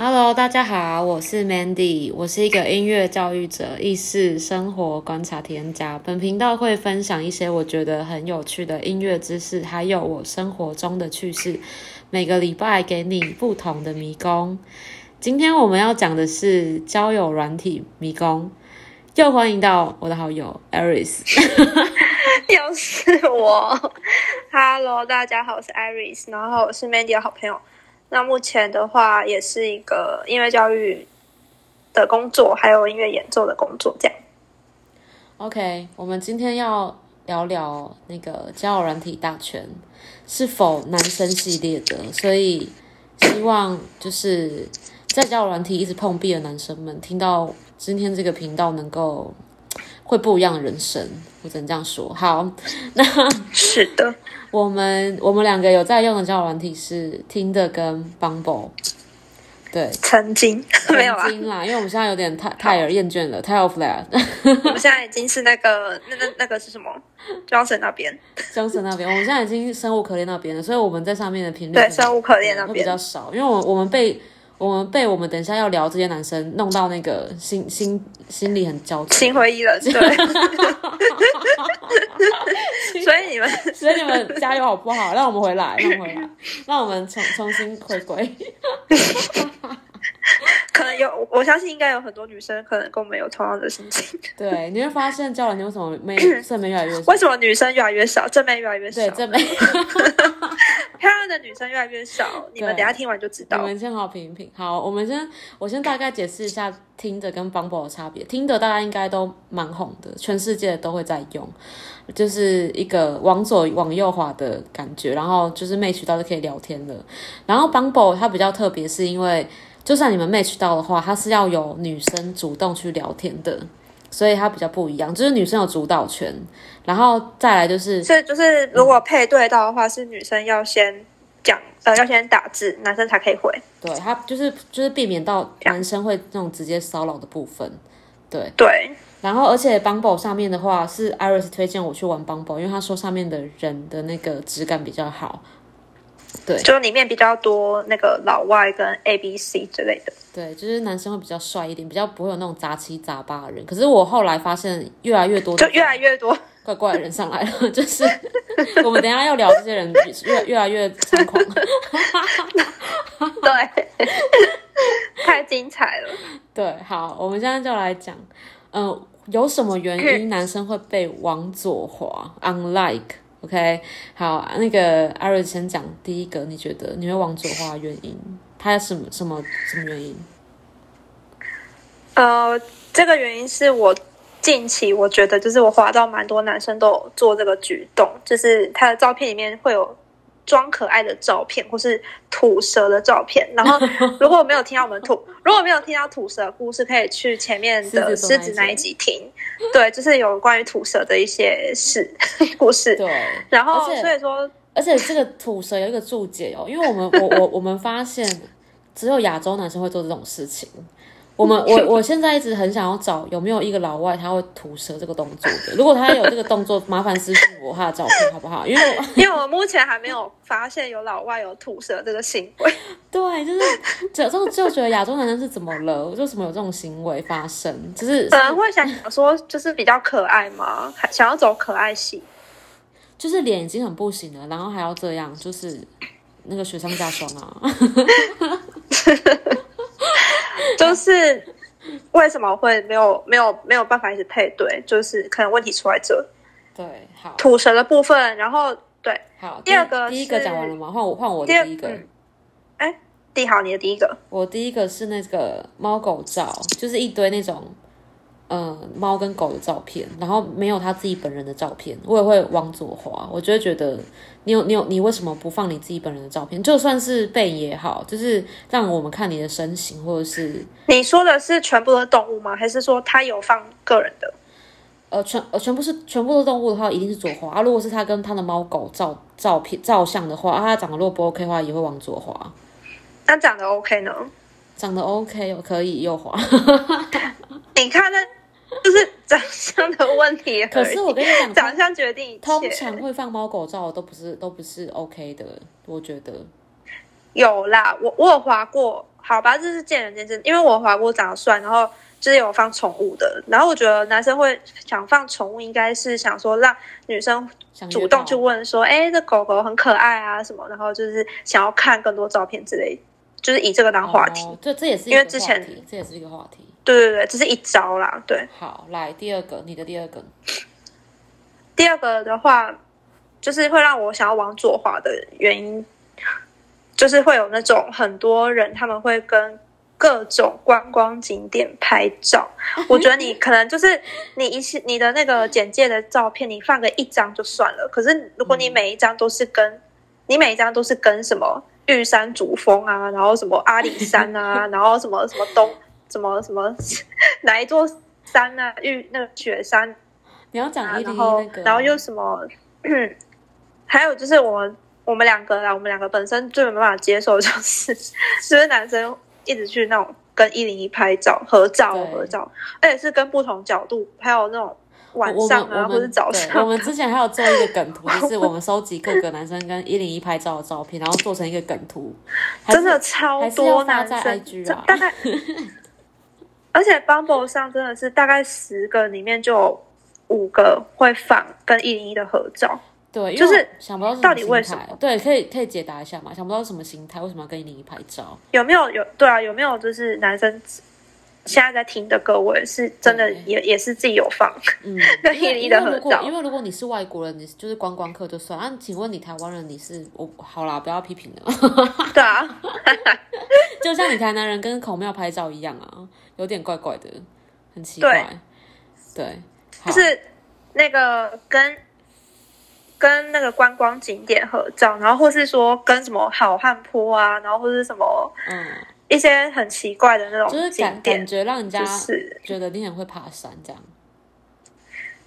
Hello，大家好，我是 Mandy，我是一个音乐教育者、意识生活观察体验家。本频道会分享一些我觉得很有趣的音乐知识，还有我生活中的趣事。每个礼拜给你不同的迷宫。今天我们要讲的是交友软体迷宫。又欢迎到我的好友 Iris，又是我。Hello，大家好，我是 Iris，然后我是 Mandy 的好朋友。那目前的话，也是一个音乐教育的工作，还有音乐演奏的工作，这样。OK，我们今天要聊聊那个交友软体大全是否男生系列的，所以希望就是在交友软体一直碰壁的男生们，听到今天这个频道能够会不一样的人生，我只能这样说。好，那是的，我们我们两个有在用的交友软体是听的跟 Bumble，对，曾经没有啊啦，因为我们现在有点太太而厌倦了，太 off 了。我们现在已经是那个那那那个是什么？Johnson 那边，江神那边，我们现在已经生无可恋那边了，所以我们在上面的频率对生无可恋那边比边较少，因为我我们被我们被我们等一下要聊这些男生弄到那个心心心里很焦躁，心灰意冷，对。所以你们所以你们加油好不好？让我们回来，让我们回来，让我们重重新回归。可能有，我相信应该有很多女生可能跟我们有同样的心情。对，你会发现交友你为什么妹 正妹越来越少？为什么女生越来越少，正妹越来越少？对正妹，漂亮的女生越来越少，你们等下听完就知你道。们先好好评一评。好，我们先我先大概解释一下听的跟 Bumble 的差别。听的大家应该都蛮红的，全世界都会在用，就是一个往左往右滑的感觉，然后就是 match 到就可以聊天了。然后 Bumble 它比较特别，是因为就算你们 match 到的话，它是要有女生主动去聊天的。所以它比较不一样，就是女生有主导权，然后再来就是是就是，如果配对到的话，是女生要先讲，呃，要先打字，男生才可以回。对它就是就是避免到男生会那种直接骚扰的部分，对。对，然后，而且 Bumble 上面的话是 Iris 推荐我去玩 Bumble，因为他说上面的人的那个质感比较好。对就里面比较多那个老外跟 A、B、C 之类的。对，就是男生会比较帅一点，比较不会有那种杂七杂八的人。可是我后来发现越来越多就越来越多，怪怪的人上来了，就是我们等一下要聊这些人越越来越猖狂。对，太精彩了。对，好，我们现在就来讲，嗯、有什么原因男生会被往左滑？Unlike。OK，好，那个艾瑞先讲第一个，你觉得你会往左滑的原因？他什么什么什么原因？呃，这个原因是我近期我觉得，就是我滑到蛮多男生都有做这个举动，就是他的照片里面会有装可爱的照片，或是吐舌的照片。然后，如果没有听到我们吐，如果没有听到吐舌的故事，可以去前面的狮子那一集听。对，就是有关于吐舌的一些事 故事。对，然后所以说，而且这个吐舌有一个注解哦，因为我们我我我们发现只有亚洲男生会做这种事情。我们 我我现在一直很想要找有没有一个老外他会吐舌这个动作的，如果他有这个动作，麻烦私信我他的照片好不好？因为我 因为我目前还没有发现有老外有吐舌这个行为。对，就是就就就觉得亚洲男生是怎么了？为什么有这种行为发生？就是可能会想说，就是比较可爱嘛，还想要走可爱系。就是脸已经很不行了，然后还要这样，就是那个雪上加霜啊！就是为什么会没有没有没有办法一直配对？就是可能问题出在这对，好，土神的部分，然后对好，第二个第一个讲完了吗？换我换我第一个。嗯哎，第好你的第一个我第一个是那个猫狗照，就是一堆那种，呃，猫跟狗的照片，然后没有他自己本人的照片，我也会往左滑，我就会觉得你有你有你为什么不放你自己本人的照片？就算是背影也好，就是让我们看你的身形，或者是你说的是全部的动物吗？还是说他有放个人的？呃全呃全部是全部的动物的话，一定是左滑。啊、如果是他跟他的猫狗照照片照相的话，啊，他长得如果不 OK 的话，也会往左滑。那长得 OK 呢？长得 OK 可以右滑。你看那 就是长相的问题。可是我跟你讲，长相决定一通。常会放猫狗照都不是都不是 OK 的，我觉得。有啦，我我有划过好吧，这是见仁见智。因为我划过长得帅，然后就是有放宠物的，然后我觉得男生会想放宠物，应该是想说让女生主动去问说，哎，这狗狗很可爱啊什么，然后就是想要看更多照片之类，就是以这个当话题。这这也是因为之前这也是一个话题。对对对，这是一招啦。对，好，来第二个，你的第二个。第二个的话，就是会让我想要往左滑的原因，就是会有那种很多人他们会跟各种观光景点拍照。我觉得你可能就是你一些你的那个简介的照片，你放个一张就算了。可是如果你每一张都是跟你每一张都是跟什么玉山主峰啊，然后什么阿里山啊，然后什么什么东什么什么 哪一座山啊，玉那个雪山。你要讲一然后然后又什么？还有就是我们我们两个啦，我们两个本身最没办法接受就是，是不是男生一直去那种跟一零一拍照合照合照，而且是跟不同角度，还有那种晚上啊或者早上。我们之前还有做一个梗图，就是我们收集各个男生跟一零一拍照的照片，然后做成一个梗图，真的超多男生，大概而且 Bumble 上真的是大概十个里面就。五个会放跟一零一的合照，对，就是想不到到底为什么？对，可以可以解答一下嘛？想不到什么心态，为什么要跟一零一拍照？有没有有？对啊，有没有就是男生现在在听的各位是真的也也是自己有放嗯 跟一零一的合照？因为如果你是外国人，你就是观光客就算。啊，请问你台湾人你是我好啦，不要批评了。对啊，就像你台南人跟孔庙拍照一样啊，有点怪怪的，很奇怪，对。就是那个跟跟那个观光景点合照，然后或是说跟什么好汉坡啊，然后或是什么嗯一些很奇怪的那种，就是感感觉让人家是觉得你很会爬山这样。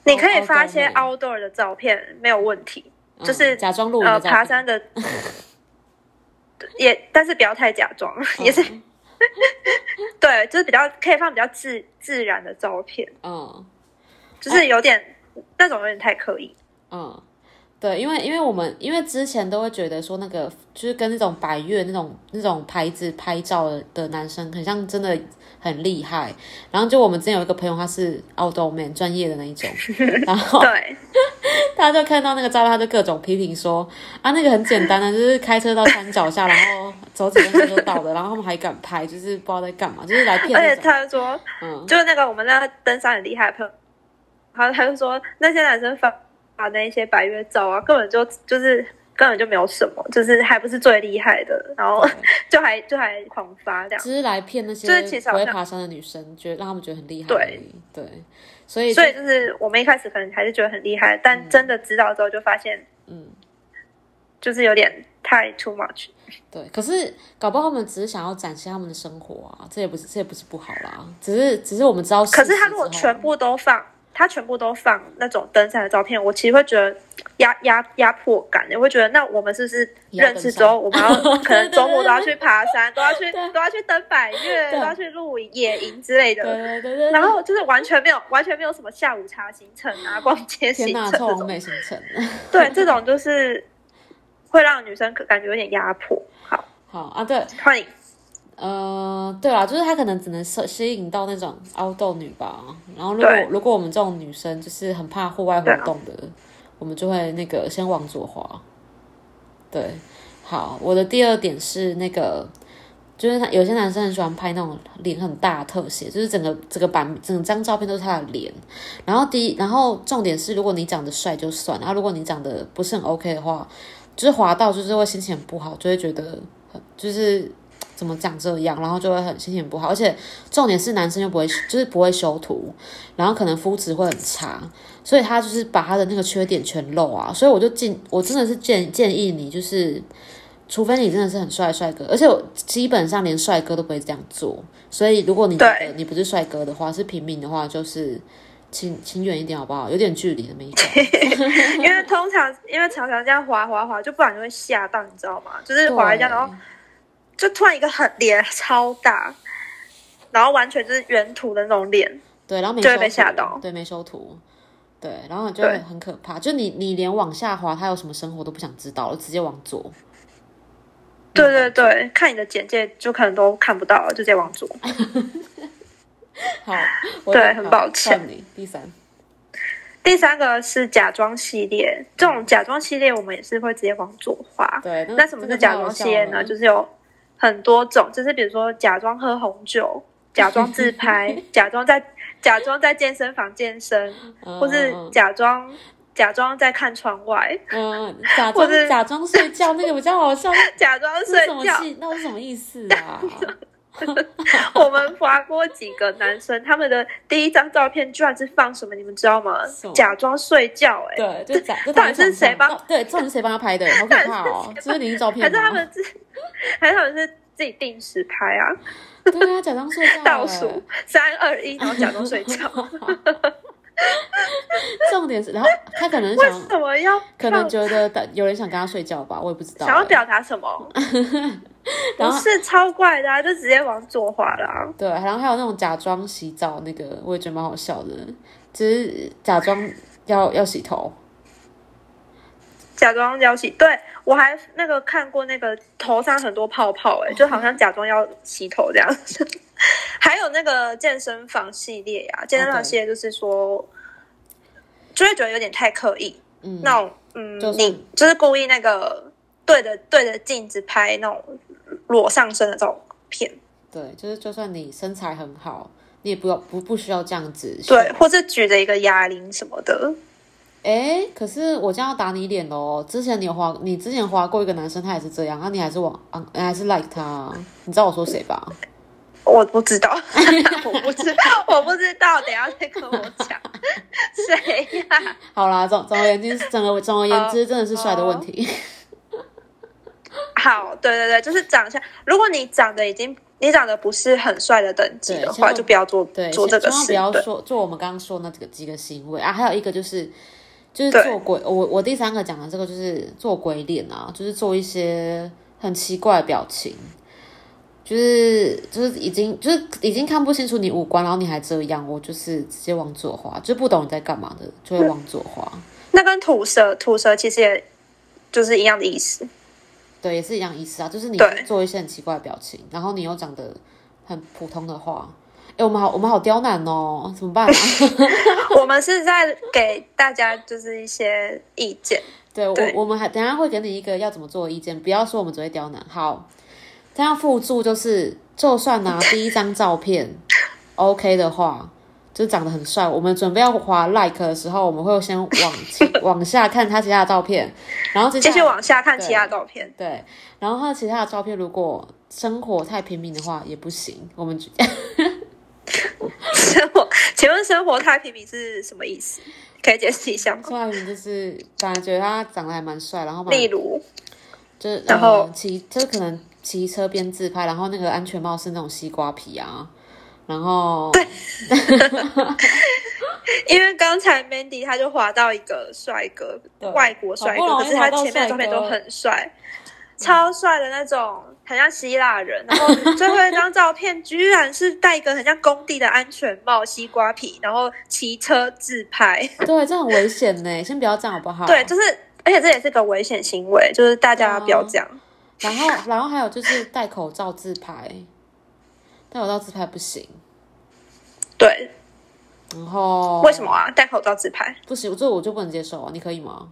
你可以发一些 outdoor 的照片，没有问题，就是假装录呃爬山的，也但是不要太假装，也是对，就是比较可以放比较自自然的照片，嗯。就是有点那种有点太刻意，嗯，对，因为因为我们因为之前都会觉得说那个就是跟那种百越那种那种牌子拍照的男生很像，真的很厉害。然后就我们之前有一个朋友，他是 outdoor man 专业的那一种，然后对，他就看到那个照片，他就各种批评说啊，那个很简单的，就是开车到山脚下，然后走几分钟就到的，然后他们还敢拍，就是不知道在干嘛，就是来骗。而且他说，嗯，就是那个我们那个登山很厉害的朋友。他他就说那些男生发发那一些白月照啊，根本就就是根本就没有什么，就是还不是最厉害的，然后 就还就还狂发这样，只是来骗那些不会爬山的女生，觉得让他们觉得很厉害。对对，所以所以就是我们一开始可能还是觉得很厉害，但真的知道之后就发现，嗯，就是有点太 too much。对，可是搞不好他们只是想要展现他们的生活啊，这也不是这也不是不好啦，只是只是我们知道，可是他如果全部都放。他全部都放那种登山的照片，我其实会觉得压压压迫感，你会觉得那我们是不是认识之后，我们要 可能周末都要去爬山，都要去都要去登百岳，都要去露营、野营之类的。对对对。然后就是完全没有完全没有什么下午茶行程啊、逛街行程这种美行程。对，这种就是会让女生感觉有点压迫。好，好啊，对，欢迎。呃，对啦，就是他可能只能吸吸引到那种凹豆女吧。然后如果如果我们这种女生就是很怕户外活动的，我们就会那个先往左滑。对，好，我的第二点是那个，就是他有些男生很喜欢拍那种脸很大的特写，就是整个这个版整张照片都是他的脸。然后第一，然后重点是，如果你长得帅就算，然后如果你长得不是很 OK 的话，就是滑到就是会心情不好，就会觉得很就是。怎么讲这样，然后就会很心情不好，而且重点是男生又不会，就是不会修图，然后可能肤质会很差，所以他就是把他的那个缺点全露啊，所以我就建，我真的是建建议你，就是除非你真的是很帅帅哥，而且我基本上连帅哥都不会这样做，所以如果你觉得你不是帅哥的话，是平民的话，就是请请远一点好不好？有点距离的美感，因为通常因为常常这样滑滑滑，就不然就会吓到，你知道吗？就是滑一下然后。就突然一个很脸超大，然后完全就是原图的那种脸，对，然后就会被吓到，对，没修图，对，然后就会很可怕。就你你连往下滑，他有什么生活都不想知道了，直接往左。对对对，看你的简介就可能都看不到了，就直接往左。好，我对很抱歉你第三，第三个是假装系列，这种假装系列我们也是会直接往左滑。对，那什么是假装系列呢？就是有很多种，就是比如说假装喝红酒，假装自拍，假装在假装在健身房健身，或是假装假装在看窗外，嗯，假装假装睡觉，那个比较好笑。假装睡觉。那是什么意思啊？我们划过几个男生，他们的第一张照片居然是放什么？你们知道吗？假装睡觉、哎，对，就假，就到底是谁帮？对，到底是谁帮他拍的？好可怕哦！这是灵异照片还是他？们自，还是他们是自己定时拍啊？对啊，假装睡觉，倒数三二一，然后假装睡觉。重点是，然后他可能为想，什么要可能放觉得有人想跟他睡觉吧，我也不知道。想要表达什么？不是超怪的、啊，就直接往左滑了、啊。对，然后还有那种假装洗澡，那个我也觉得蛮好笑的，就是假装要要洗头。假装要洗，对我还那个看过那个头上很多泡泡、哎，就好像假装要洗头这样。还有那个健身房系列呀、健身房系列就是说，就会觉得有点太刻意，嗯，那种嗯，就是你就是故意那个对着对着镜子拍那种裸上身的照片，对，就是就算你身材很好，你也不要不不需要这样子。对，，或者举着一个哑铃什么的。哎，可是我这样要打你脸喽！之前你有划，你之前划过一个男生，他也是这样，那、你还是往啊，你还是 like 他，你知道我说谁吧？我不知道，我不知道，我不知道，等一下再跟我讲谁呀、好啦，总总而言之，总而总而言之，真的是帅的问题。好，对对对，就是长相。如果你长得已经你长得不是很帅的等级的话，就不要做对，做这个事。不要对说做我们刚刚说那几个几个行为啊，还有一个就是就是做鬼，我我第三个讲的这个就是做鬼脸啊，就是做一些很奇怪的表情，就是就是已经就是已经看不清楚你五官，然后你还这样，我就是直接往左滑，就不懂你在干嘛的，就会往左滑。那跟吐舌，吐舌其实也就是一样的意思。对，也是一样意思啊，就是你做一些很奇怪的表情，然后你又讲的很普通的话，哎，我们好我们好刁难哦，怎么办啊？我们是在给大家就是一些意见。对我对我们还等下会给你一个要怎么做的意见，不要说我们只会刁难。好，这样附注就是，就算拿第一张照片 OK 的话，就长得很帅，我们准备要划 like 的时候，我们会先往前往下看他其他的照片，然后继续往下看其他照片。对，然后他其他的照片如果生活太平民的话也不行，我们生活，请问生活太平民是什么意思？可以解释一下吗？生活太平民就是本来觉得他长得还蛮帅，然后例如，就是然后？呃骑就是可能骑车边自拍，然后那个安全帽是那种西瓜皮啊，然后对。因为刚才 Mandy 他就滑到一个帅哥，外国帅哥，可是他前面的照片都很帅，超帅的那种，很像希腊人。然后最后一张照片居然是戴一个很像工地的安全帽、西瓜皮，然后骑车自拍。对，这很危险呢，先不要这样好不好？对，就是，而且这也是个危险行为，就是大家不要这样。然后然后还有就是戴口罩自拍，戴口罩自拍不行，对，然后为什么啊？戴口罩自拍，不行？这我就不能接受啊，你可以吗？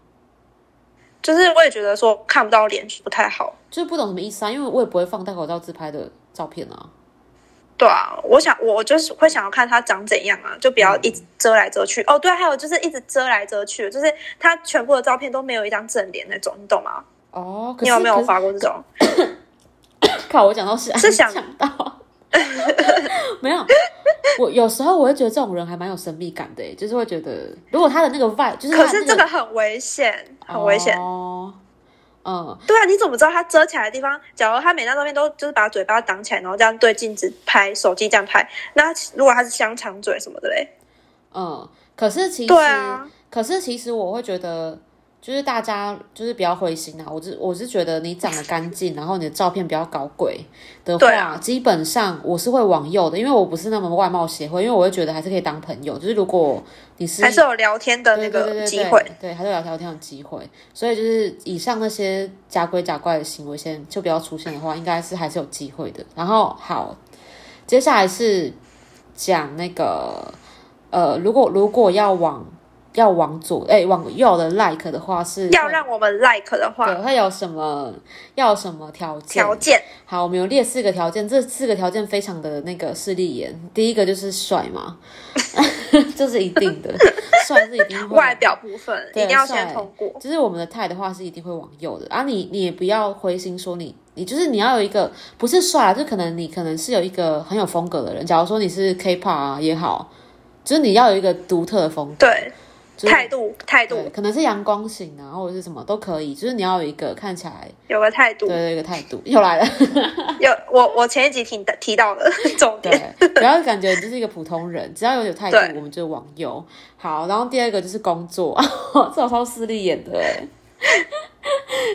就是我也觉得说看不到脸不太好。就是不懂什么意思啊，因为我也不会放戴口罩自拍的照片啊。对啊，我想我就是会想要看他长怎样啊，就不要一直遮来遮去。哦，对，还有就是一直遮来遮去，就是他全部的照片都没有一张正脸那种，你懂吗？哦，你有没有发过这种？靠，我讲到是是想想到，没有。我有时候我会觉得这种人还蛮有神秘感的，就是会觉得如果他的那个 vibe，就是可是这个很危险，很危险。哦，嗯，对啊，你怎么知道他遮起来的地方？假如他每张照片都就是把嘴巴挡起来，然后这样对镜子拍，手机这样拍，那如果他是香肠嘴什么的嘞？嗯，可是其实，对啊可是其实我会觉得，就是大家就是不要灰心啊！我是我是觉得你长得干净，然后你的照片不要搞鬼的话，对啊基本上我是会往右的，因为我不是那么外貌协会，因为我会觉得还是可以当朋友。就是如果你是还是有聊天的那个机会。对，还是有聊天的机会。所以就是以上那些假鬼假怪的行为，先就不要出现的话，应该是还是有机会的。然后好，接下来是讲那个呃，如果如果要往要往左哎、往右的 like 的话是要让我们 like 的话，对会有什么要有什么条件？条件好，我们有列四个条件，这四个条件非常的那个势利眼。第一个就是帅嘛，这是一定的，帅是一定会 外表部分一对定要先通过。就是我们的态的话是一定会往右的啊你，你也不要灰心说你你就是你要有一个不是帅啊，就可能你可能是有一个很有风格的人。假如说你是 K-pop 啊也好，就是你要有一个独特的风格，对，就是态度态对，度可能是阳光型啊，或者是什么都可以，就是你要有一个看起来有个态度对。对一个态度。又来了，有我我前一集提的提到的 重点，对，不要感觉你就是一个普通人，只要有有态度，我们就往右。好，然后第二个就是工作，这种超势利眼的哎。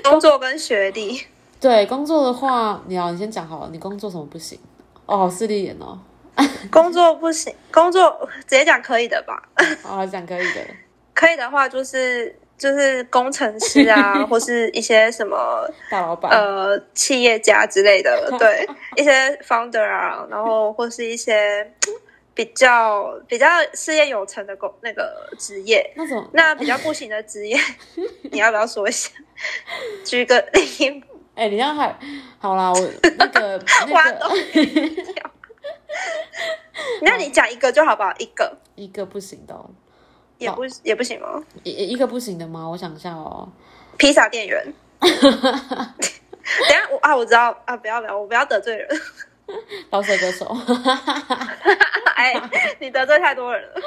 工作跟学历，对工作的话，你要你先讲好了，你工作什么不行？哦，好势利眼哦。工作不行，工作直接讲可以的吧？好，讲可以的。可以的话就是就是工程师啊，或是一些什么大老板，呃企业家之类的，对，一些 founder 啊，然后或是一些比较比较事业有成的工那个职业。那种那比较不行的职业，你要不要说一下？举个例，哎、你这样还好啦，我那个挖那洞个那你讲一个就好不好？一个一个不行的、哦，也不也不行吗？一一个不行的吗？我想一下哦。披萨店员。等下我啊，我知道啊，不要不要，我不要得罪人。老舍歌手，哎，你得罪太多人了。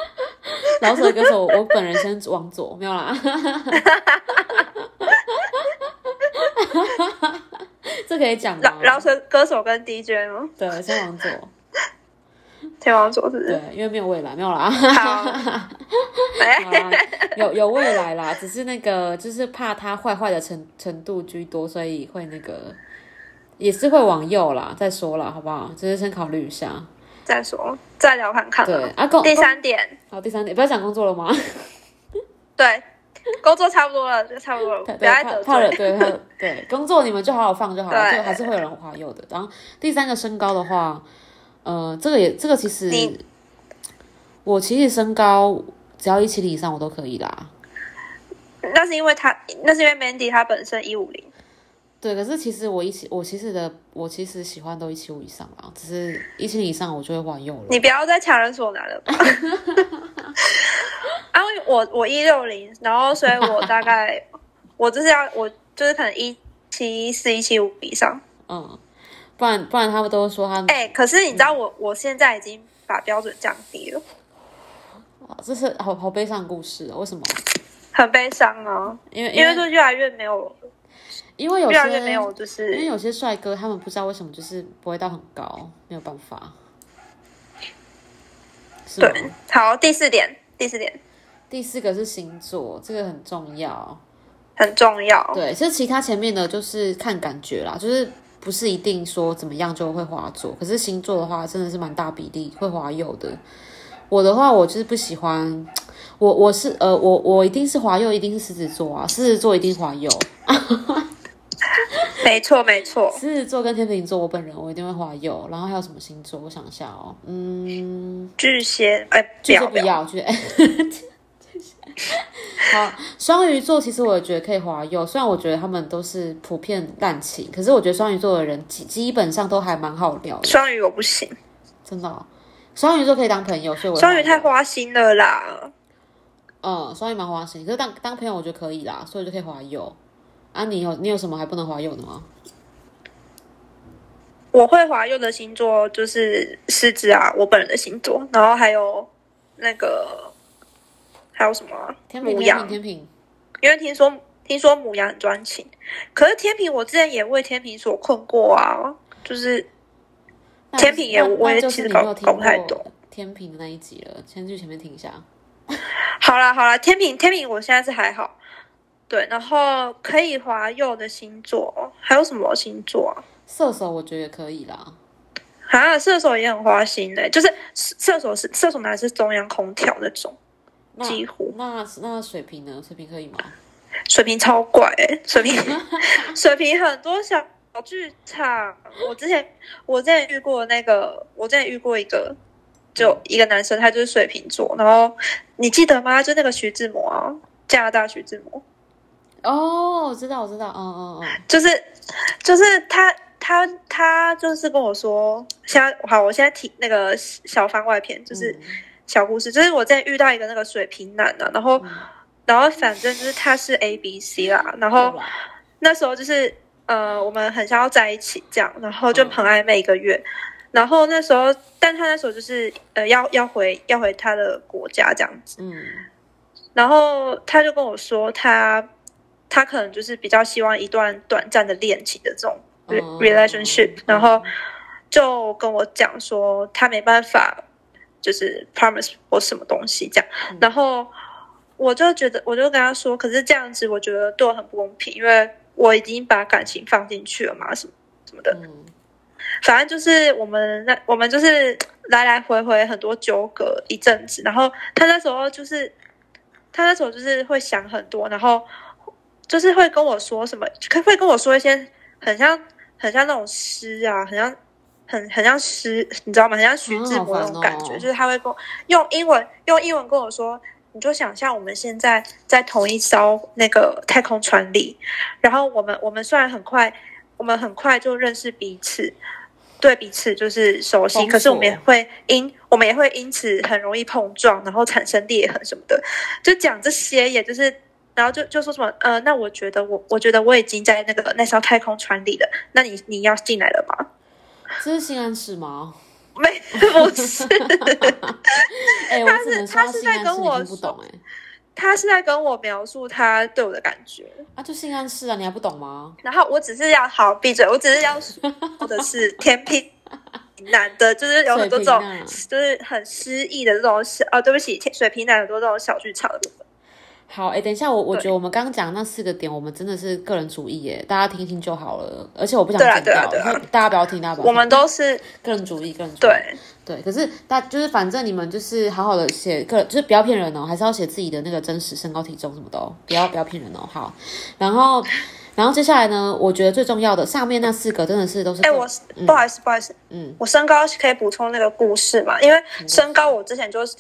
老舍歌手，我本人先往左，没有啦。这可以讲吗饶？饶舌歌手跟 DJ 吗？对，先往左。天王座是不是？对，因为没有未来，没有啦。好，好哎，啦，有有未来啦，只是那个就是怕他坏坏的程程度居多，所以会那个也是会往右啦。再说了，好不好？只是先考虑一下。再说，再聊看看。对啊，工第三点，好，第三点不要讲工作了吗？对，工作差不多了，就差不多了，不要再得怕怕了，罪。对怕对工作你们就好好放就好了，就还是会有人滑右的。然后第三个身高的话，呃，这个也这个其实我其实身高只要一七零以上我都可以啦。那是因为他，那是因为 Mandy 他本身一五零，对，可是其实我一七，我其实的，我其实喜欢都一七五以上啦，只是一七零以上我就会滑右了。你不要再强人所难了吧。啊，我我一六零，然后所以我大概 我就是要我就是可能一七四一七五以上。嗯，不然不然他们都说他，哎、可是你知道我我现在已经把标准降低了，这是好好悲伤的故事、哦，为什么？很悲伤啊，因为因为就越来越没有，因为有越来些越没有就是因为有些帅哥他们不知道为什么就是不会到很高，没有办法。对。好，第四点，第四点第四个是星座，这个很重要。很重要。对，其实其他前面的就是看感觉啦，就是不是一定说怎么样就会滑左，可是星座的话真的是蛮大比例会滑右的。我的话，我就是不喜欢，我我是呃，我我一定是滑右，一定是狮子座啊，狮子座一定滑右，没错，没错。狮子座跟天秤座，我本人我一定会滑右。然后还有什么星座？我想一下哦，嗯，巨蟹，哎、不巨蟹要不要，巨蟹。好，双鱼座其实我也觉得可以滑右，虽然我觉得他们都是普遍滥情，可是我觉得双鱼座的人基基本上都还蛮好聊的，双鱼我不行，真的哦、双鱼座可以当朋友，所以我双鱼太花心了啦。嗯，双鱼蛮花心，可是当当朋友我觉得可以啦，所以就可以滑右。啊，你有你有什么还不能滑右的吗？我会滑右的星座就是狮子啊，我本人的星座，然后还有那个还有什么啊？天平，天平，母羊，天平，因为听说听说母羊很专情，可是天平我之前也为天平所困过啊，就是天平也我也其实搞搞不太过懂。天平的那一集了，先去前面听一下。好啦好啦，天平天平我现在是还好，对，然后可以滑右的星座，还有什么星座啊？射手我觉得也可以啦。啊，射手也很花心的、就是射手是射手男是中央空调那种，那几乎那那水瓶呢？水瓶可以吗？水瓶超怪、欸，水瓶 水瓶很多小剧场。我之前我之前遇过那个，我之前遇过一个，就一个男生，他就是水瓶座，然后你记得吗？就那个徐志摩啊，加拿大徐志摩，哦，我知道，我知道，嗯嗯嗯，就是就是他他他就是跟我说，现在好，我现在提那个小番外篇，就是。嗯小故事，就是我在遇到一个那个水瓶男啊，然后，然后反正就是他是 A B C 啦，然后那时候就是呃，我们很想要在一起这样，然后就很暧昧一个月，然后那时候，但他那时候就是呃要要回要回他的国家这样子，嗯。然后他就跟我说他他可能就是比较希望一段短暂的恋情的这种 relationship，、然后就跟我讲说他没办法就是 promise 我什么东西这样，嗯。然后我就觉得我就跟他说，可是这样子我觉得对我很不公平，因为我已经把感情放进去了嘛，什么什么的，嗯。反正就是我们那我们就是来来回回很多纠葛一阵子，然后他那时候就是他那时候就是会想很多，然后就是会跟我说什么，会跟我说一些很像很像那种诗啊，很像很很像诗，你知道吗？很像徐志摩那种感觉，就是他会跟我用英文用英文跟我说。你就想象我们现在在同一艘那个太空船里，然后我们我们虽然很快，我们很快就认识彼此，对彼此就是熟悉，可是我们也会因我们也会因此很容易碰撞，然后产生裂痕什么的。就讲这些，也就是，然后就就说什么，呃，那我觉得我我觉得我已经在那个那艘太空船里了，那你你要进来了吗？这是性暗示吗？没，不是，哎、我只能说他是性暗示你在跟我不懂哎、他是在跟我描述他对我的感觉，啊，就性暗示啊，你还不懂吗？然后我只是要好闭嘴，我只是要说的是天平 男的，就是有很多这种就是很诗意的这种小，哦，对不起，天水瓶男很多这种小剧场的部分。好，哎、等一下，我我觉得我们刚刚讲那四个点，我们真的是个人主义耶，大家听听就好了。而且我不想对啊剪掉，对啊对啊所以大家不要听，大家不要听。我们都是个人主义，个人主义。对，对，可是大就是反正你们就是好好的写个，就是不要骗人哦，还是要写自己的那个真实身高体重什么的哦，不要不要骗人哦。好，然后然后接下来呢，我觉得最重要的上面那四个真的是都是哎、我不好意思，不好意思，嗯，我身高可以补充那个故事嘛？因为身高我之前就是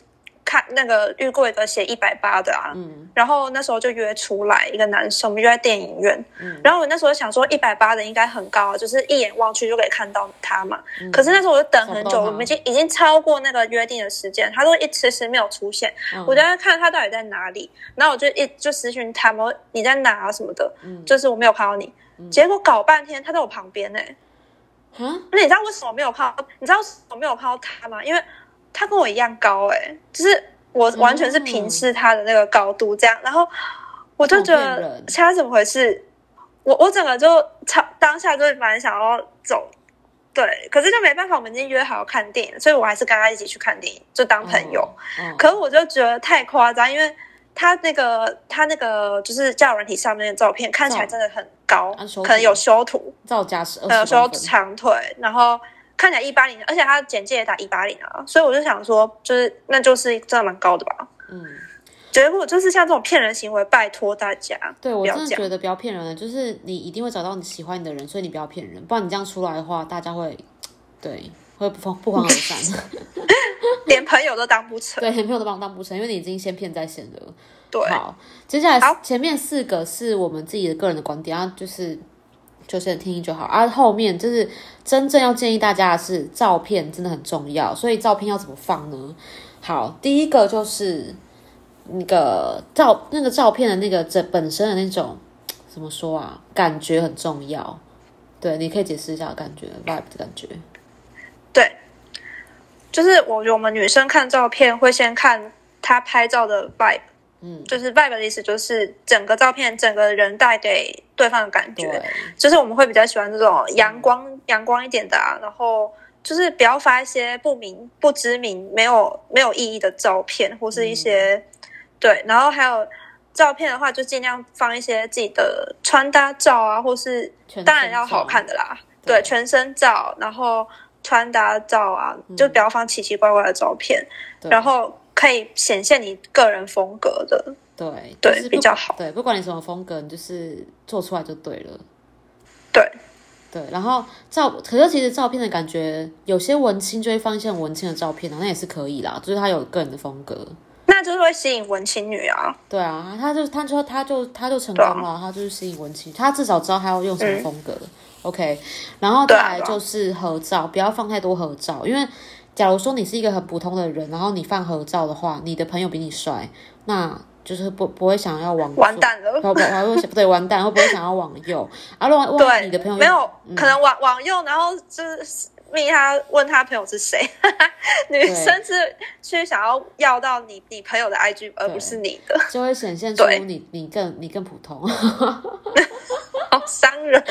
看那个遇过一个写一百八的啊，嗯。然后那时候就约出来一个男生，我们约在电影院，嗯。然后我那时候想说一百八的应该很高啊，就是一眼望去就可以看到他嘛。嗯。可是那时候我就等很久，我们已经已经超过那个约定的时间，他都一迟迟没有出现，嗯。我就在看他到底在哪里，然后我就一就私讯他们你在哪啊什么的，嗯。就是我没有看到你，结果搞半天他在我旁边呢、哈，那你知道为什么没有看到？你知道为什么没有看到他吗？因为他跟我一样高、欸，就是我完全是平视他的那个高度这样，然后我就觉得他怎么回事？我我整个就超当下就蛮想要走，对，可是就没办法，我们已经约好看电影，所以我还是跟他一起去看电影，就当朋友。哦，可是我就觉得太夸张，因为他那个他那个就是交友软体上面的照片看起来真的很高可能有修图，造假是呃，说二十公分，长腿，然后看起来一八零，而且他简介也打一八零啊，所以我就想说，就是那就是真的蛮高的吧。嗯，结果就是像这种骗人行为，拜托大家，对我。真的觉得不要骗人了，就是你一定会找到你喜欢你的人，所以你不要骗人，不然你这样出来的话，大家会对会不不欢而散，连朋友都当不成。对，连朋友都帮当不成，因为你已经先骗在先了。对，好，接下来好前面四个是我们自己的个人的观点，然后就是就是听就好。啊，后面就是真正要建议大家的是，照片真的很重要，所以照片要怎么放呢？好，第一个就是那个照那个照片的那个整本身的那种怎么说啊，感觉很重要。对，你可以解释一下感觉 vibe 的感觉。对，就是我我们女生看照片会先看她拍照的 vibe，嗯，就是 vibe 的意思就是整个照片整个人带给对方的感觉。就是我们会比较喜欢这种阳光阳光一点的啊，然后就是不要发一些不明不知名、没有没有意义的照片，或是一些、对，然后还有照片的话，就尽量放一些自己的穿搭照啊，或是当然要好看的啦，对对，全身照，然后穿搭照啊，就不要放奇奇怪怪的照片，然后可以显现你个人风格的。对对就是比较好对，不管你什么风格，你就是做出来就对了。对，对，然后照，可是其实照片的感觉，有些文青就会放一些很文青的照片啊，那也是可以啦，就是他有个人的风格。那就是会吸引文青女啊。对啊，他就他就他就他就成功啊了，他就是吸引文青，他至少知道他要用什么嗯风格。OK，然后再来就是合照，不要放太多合照，因为假如说你是一个很普通的人，然后你放合照的话，你的朋友比你帅，那就是不不会想要往完蛋了 不不会不对完蛋，会不会想要往右？啊，如果你的朋友没有、可能往往右，然后就是密他问他朋友是谁，女生是去想要要到你你朋友的 IG，而不是你的，就会显现出你你更你更普通。好伤人。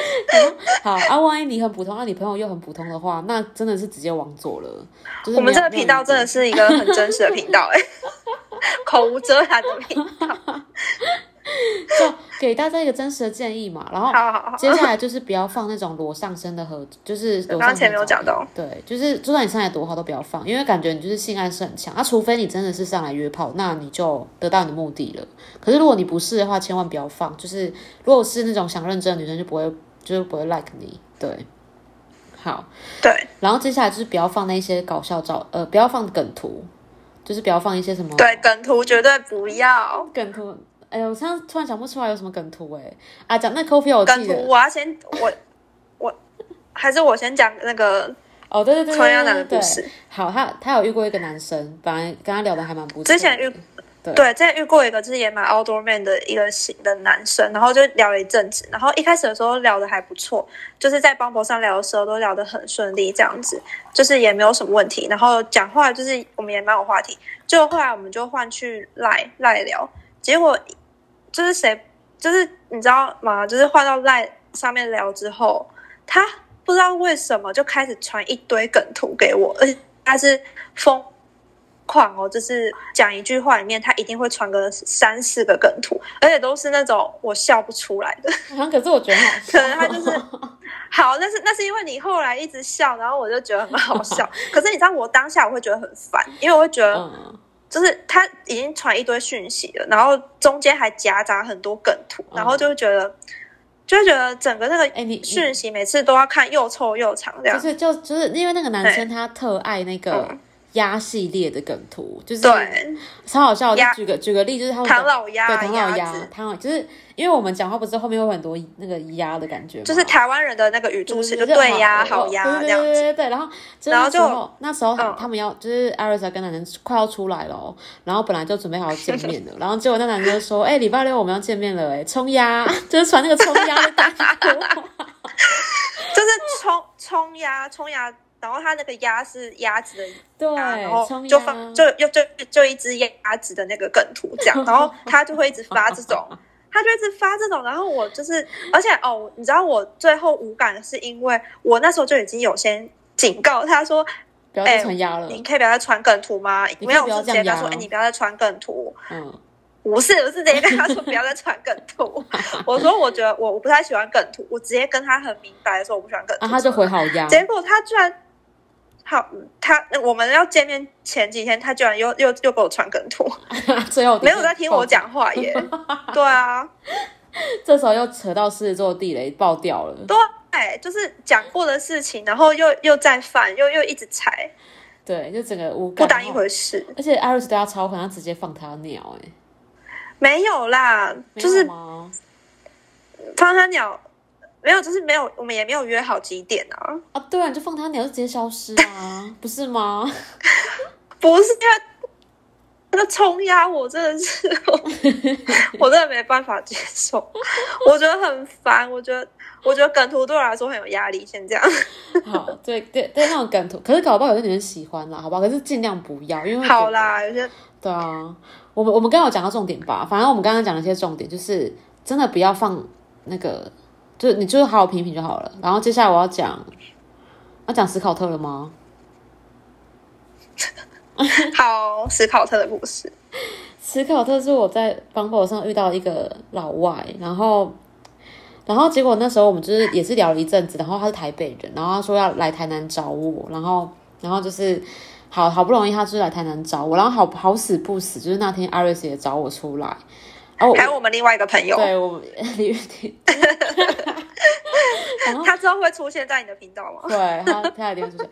好啊，万一你很普通，那、你朋友又很普通的话，那真的是直接往左了。就是我们这个频道真的是一个很真实的频道、哎，口无遮拦的频道。就给大家一个真实的建议嘛。然后接下来就是不要放那种裸上身的合，就是裸上身刚刚前面有讲到，对，就是就算你身材多好都不要放，因为感觉你就是性暗示很强。那、除非你真的是上来约炮，那你就得到你的目的了。可是如果你不是的话，千万不要放。就是如果是那种想认真的女生，就不会就是不会 like 你。对，好。对然后接下来就是不要放那些搞笑照，呃，不要放梗图，就是不要放一些什么对，梗图绝对不要。梗图。哎呦，我现在突然想不出来有什么梗图哎、啊，讲那 Coffee 我梗图我要先我我 还是我先讲那个哦，对对对对穿鸭男对对对的故事。好，他他有遇过一个男生，本来跟他聊的还蛮不错。之前遇对对，之前遇过一个就是也蛮 outdoor man 的一个型的男生，然后就聊了一阵子，然后一开始的时候聊的还不错，就是在 Bumble 上聊的时候都聊得很顺利，这样子就是也没有什么问题，然后讲话就是我们也蛮有话题，就后来我们就换去赖赖聊，结果就是谁就是你知道吗？就是换到赖上面聊之后，他不知道为什么就开始传一堆梗图给我，而且他是疯狂哦，就是讲一句话里面，他一定会传个三四个梗图，而且都是那种我笑不出来的。啊，可是我觉得好笑可能他就是好，那是那是因为你后来一直笑，然后我就觉得很好笑。可是你知道，我当下我会觉得很烦，因为我会觉得嗯，就是他已经传一堆讯息了，然后中间还夹杂很多梗图，然后就会觉得。就会觉得整个那个讯息每次都要看又臭又长这样。就，是就就是因为那个男生他特爱那个嗯鸭系列的梗图，就是对，超好笑我。就鸭举个举个例，就是他们唐老鸭、对唐老鸭子，，唐老就是因为我们讲话不是后面会有很多那个鸭的感觉吗，就是台湾人的那个语助词，就对对呀、好好呀对对这样子。对对对，然后就然后就那时候他们要就是艾瑞莎跟男生快要出来了哦，然后本来就准备好要见面了，然后结果那男生就说：“哎，礼拜六我们要见面了，哎，冲鸭，就是传那个冲鸭的梗图。就是冲冲鸭，冲鸭，然后它那个鸭是鸭子的对鸭，然，后就放就又就就一只鸭子的那个梗图这样，然后他就会一直发这种，他就一直发这种，然后我就是，而且哦，你知道我最后无感是因为我那时候就已经有先警告他说，不要再传鸭了，你可以不要再传梗图吗？没有，我是直接跟他说，哎，你不要再传梗图。嗯，不是，我是直接跟他说不要再传梗图。我说我觉得我我不太喜欢梗图，我直接跟他很明白的说我不喜欢梗图。啊，他就回好鸭，结果他居然好，他我们要见面前几天，他居然又又又给我传梗图，最后没有在听我，讲话耶。对啊，这时候又扯到狮子座地雷爆掉了，对，就是讲过的事情，然后又又再犯，又又一直踩，对，就整个无感，不当一回事。而且艾瑞斯对他超狠，他直接放他鸟、哎，没有啦，有就是？放他鸟，没有，就是没有，我们也没有约好几点啊。啊，对啊，你就放他鸟就直接消失啊，不是吗？不是因为那个冲压，我真的是，我真的没办法接受，我觉得很烦。我觉得，我觉得梗图对我来说很有压力。先这样，好，对对对，那种梗图，可是搞不好有些女生喜欢啦，好吧？可是尽量不要，因为好，啦，有些对啊，我们我们刚刚有讲到重点吧？反正我们刚刚讲了一些重点，就是真的不要放那个，就你就是好好品品就好了。然后接下来我要讲，要讲史考特了吗？好史考特的故事。史史考特是我在 Bumble 上遇到一个老外，然后，然后结果那时候我们就是也是聊了一阵子，然后他是台北人，然后他说要来台南找我，然后，然后就是好好不容易他就是来台南找我，然后好好死不死，就是那天 Iris 也找我出来，然后还有我们另外一个朋友，对我们李玉婷，他之后会出现在你的频道吗？对他，他一定会出现。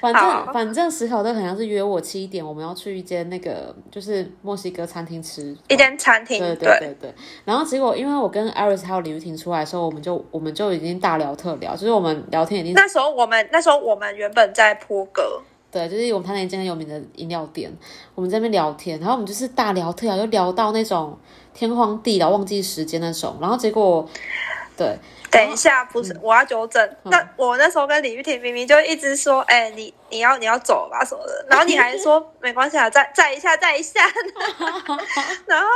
反正反正史考特好像是约我七点，我们要去一间那个就是墨西哥餐厅吃一间餐厅。对对对对。然后结果因为我跟 Iris 还有李玉婷出来的时候，我们就我们就已经大聊特聊，就是我们聊天已经那时候我们那时候我们原本在坡格，对，就是我们他那间很有名的饮料店，我们在那边聊天，然后我们就是大聊特聊，就聊到那种天荒地老、忘记时间那种，然后结果对。等一下，不是，我要纠正。那我那时候跟李玉婷明明就一直说，哎，你你要你要走吧什么的，然后你还说没关系啊，再再一下再一下。然后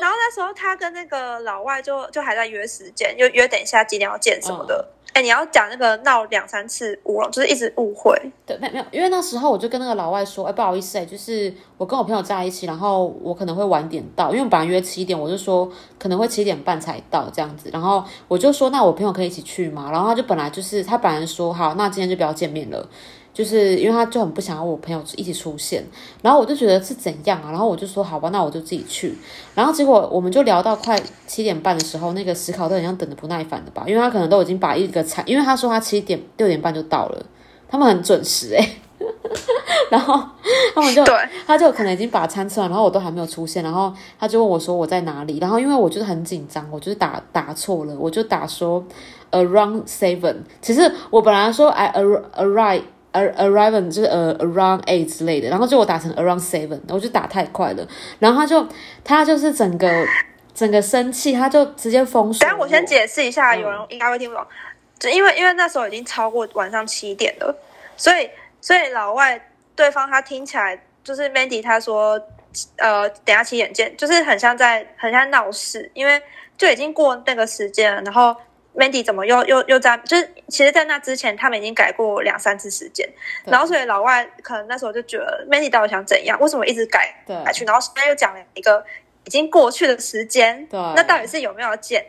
然后那时候他跟那个老外就就还在约时间，就约等一下几点要见什么的。哎，你要讲那个闹两三次乌龙，就是一直误会。对，没没有，因为那时候我就跟那个老外说，哎，不好意思，哎，就是我跟我朋友在一起，然后我可能会晚点到，因为本来约七点，我就说可能会七点半才到这样子，然后我就说那我朋友可以一起去嘛？然后他就本来就是他本来说好，那今天就不要见面了。就是因为他就很不想要我朋友一起出现，然后我就觉得是怎样啊，然后我就说好吧，那我就自己去。然后结果我们就聊到快七点半的时候，那个史考特好像等的不耐烦了吧，因为他可能都已经把一个餐，因为他说他七点六点半就到了，他们很准时哎。然后他们就他就可能已经把餐吃完，然后我都还没有出现，然后他就问我说我在哪里，然后因为我就是很紧张，我就是打打错了，我就打说 around seven，其实我本来说 I arrive。Arrive 就是呃 around eight 之类的，然后就我打成 around seven，我就打太快了，然后他就他就是整个整个生气，他就直接封锁。等下我先解释一下，有人应该会听不懂，就因为因为那时候已经超过晚上七点了，所以所以老外对方他听起来就是 Mandy 他说呃等下七点见，就是很像在很像闹事，因为就已经过那个时间了，然后。Mandy 怎么又又又在？就是其实，在那之前，他们已经改过两三次时间，然后所以老外可能那时候就觉得 Mandy 到底想怎样？为什么一直改改去？然后现在又讲了一个已经过去的时间，那到底是有没有见？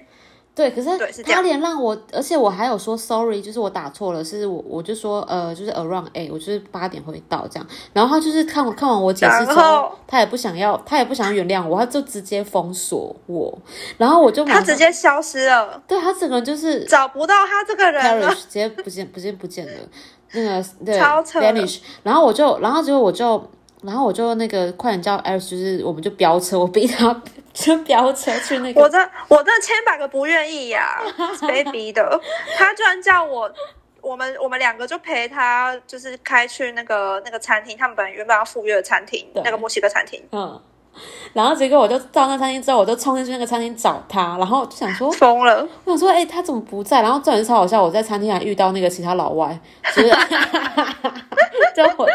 对，可是他连让我，而且我还有说 sorry，就是我打错了，是我我就说呃，就是 around eight，我就是八点会到这样。然后他就是看我看完我解释之后，他也不想要，他也不想原谅我，他就直接封锁我。然后我就他直接消失了，对他整个人就是找不到他这个人了，直接不见不见不见了。那个对 vanish，然后我就然后结果我就。然后我就那个快点叫 Alice，就是我们就飙车，我逼他就飙车去那个。我这我这千百个不愿意呀，被逼的。他居然叫我，我们我们两个就陪他，就是开去那个那个餐厅，他们本来原本要赴约的餐厅，那个墨西哥餐厅。嗯。然后结果我就到那餐厅之后，我就冲进去那个餐厅找他，然后就想说疯了。我想说，哎，他怎么不在？然后这人超好笑，我在餐厅还遇到那个其他老外，就是，就我，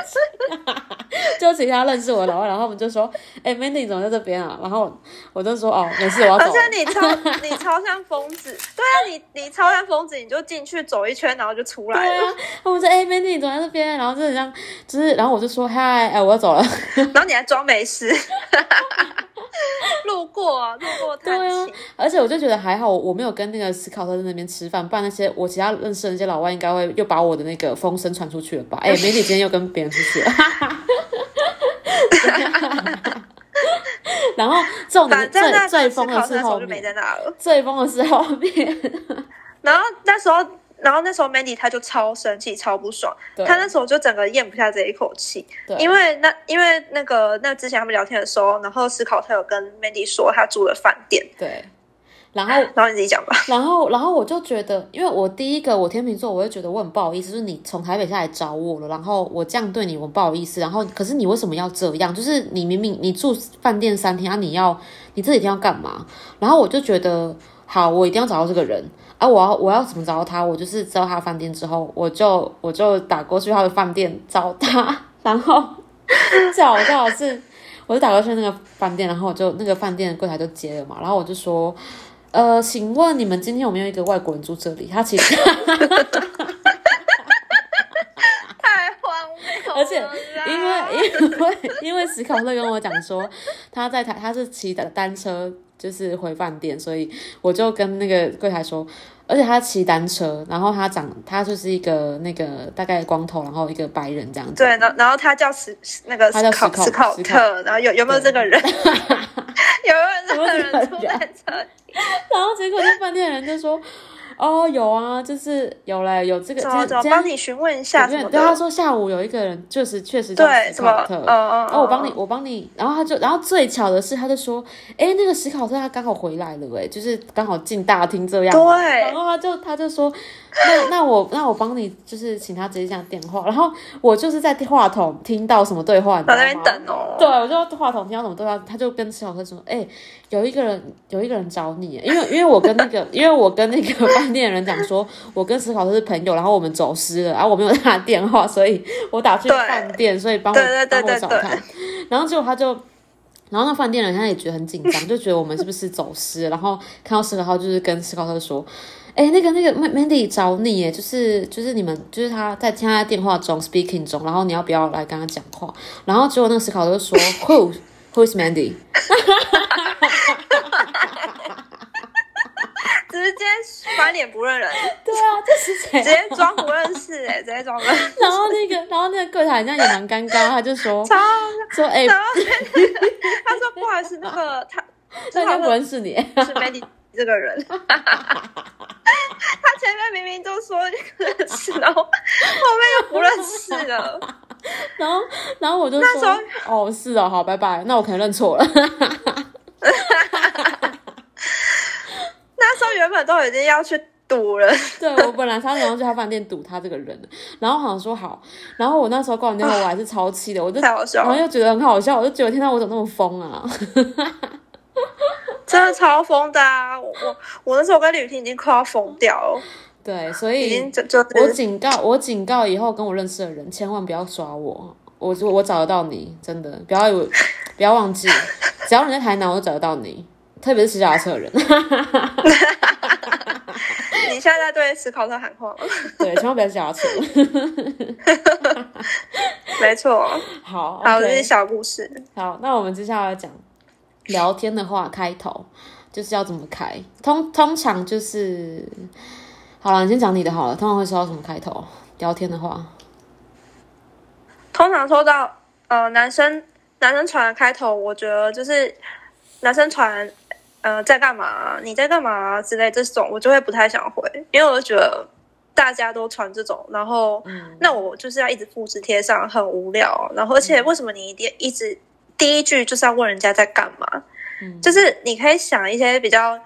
就其他认识我的老外，然后我们就说，哎，Mandy 怎么在这边啊？然后我就说，哦，没事，我要走。而且你超你超像疯子，对啊，你你超像疯子，你就进去走一圈，然后就出来了。我们说，哎，Mandy 怎么在这边？然后就很像，就是，然后我就说，嗨，哎，我要走了。然后你还装没事。路过，路过探亲，而且我就觉得还好，我没有跟那个斯考特在那边吃饭，不然那些我其他认识的那些老外应该会又把我的那个风声传出去了吧？哎，梅姐今天又跟别人出去了，然后这种最最疯的时候就没在那了，最疯的是后面，然后那时候。然后那时候 Mandy 他就超生气、超不爽，他那时候就整个咽不下这一口气，因为那因为那个那之前他们聊天的时候，然后思考他有跟 Mandy 说他住的饭店，对，然后 然后你自己讲吧，然后然后我就觉得，因为我第一个我天秤座，我就觉得我很不好意思，就是你从台北下来找我了，然后我这样对你我不好意思，然后可是你为什么要这样？就是你明明你住饭店三天啊，你要你这几天要干嘛？然后我就觉得好，我一定要找到这个人。啊！我要我要怎么找到他？我就是知道他饭店之后，我就我就打过去他的饭店找他，然后最好笑的是，我就打过去那个饭店，然后我就那个饭店的柜台就接了嘛，然后我就说，呃，请问你们今天有没有一个外国人住这里？他其实。而且因为 因为因为史考特跟我讲说他在台他是骑的单车就是回饭店，所以我就跟那个柜台说，而且他骑单车，然后他长他就是一个那个大概光头，然后一个白人这样子。对，然然后他叫史那个他叫考史考史考特，然后有 有没有这个人？有没有这个人出有没有这个人在这里？然后结果那饭店的人就说。哦，有啊，就是有嘞，有这个，怎么怎么今天帮你询问一下什么对，他？说下午有一个人，就是确实叫史对什么考特，嗯嗯然后我帮你嗯，我帮你，然后他就，然后最巧的是，他就说，哎，那个史考特他刚好回来了，哎，就是刚好进大厅这样，对然后他就他就说，那那我那我帮你，就是请他直接这样电话，然后我就是在话筒听到什么对话，在那边？等哦。对，我就话筒听到什么对话，他就跟史考特说：“哎、有一个人，有一个人找你，因为因为我跟那个，因为我跟那个 饭店的人讲说，我跟史考特是朋友，然后我们走失了，然后我没有他的电话，所以我打去饭店，所以帮我帮我找他，然后结果他就。”然后那饭店人他也觉得很紧张，就觉得我们是不是走失，然后看到史考特就是跟史考特说：“哎，那个那个 Mandy 找你耶，就是就是你们就是他在听他电话中 speaking 中，然后你要不要来跟他讲话？”然后结果那个史考特就说：“Who Who is Mandy？” 直接翻脸不认人，对啊，这是谁直？接装不认识哎，直接装不认识。然后那个然后那个柜台好像也蛮尴尬，他就说超说：“哎，然后他说不好意思，那个 他那就不认识你。”是 Mandy 这个人，他前面明明就说认识，然后后面又不认识了。然后然后我就那时说：“哦，是哦，好，拜拜。那我可能认错了。”那时候原本都已经要去赌了，对我本来差点要去他饭店堵他这个人的，然后好像说好，然后我那时候挂完电话我还是超气的，我就太好笑。了，然后又觉得很好笑，我就觉得天呐，我怎么那么疯啊？真的超疯的啊！我我我那时候跟吕婷已经快要疯掉了，对，所以我警告我警告以后跟我认识的人，千万不要耍我，我我我找得到你，真的不要以为不要忘记，只要你在台南，我就找得到你，特别是骑脚踏车的人，你现在在对思考车喊话吗？对，千万不要骑脚踏车。没错，好好，这是小故事。好，那我们接下来讲聊天的话，开头就是要怎么开，通通常就是，好了，你先讲你的好了，通常会说到什么开头？聊天的话，通常说到呃男生男生传的开头，我觉得就是男生传呃在干嘛，你在干嘛之类这种，我就会不太想回，因为我就觉得大家都传这种，然后、嗯。那我就是要一直复制贴上，很无聊。然后而且为什么你一定一直第一句就是要问人家在干嘛？嗯。就是你可以想一些比较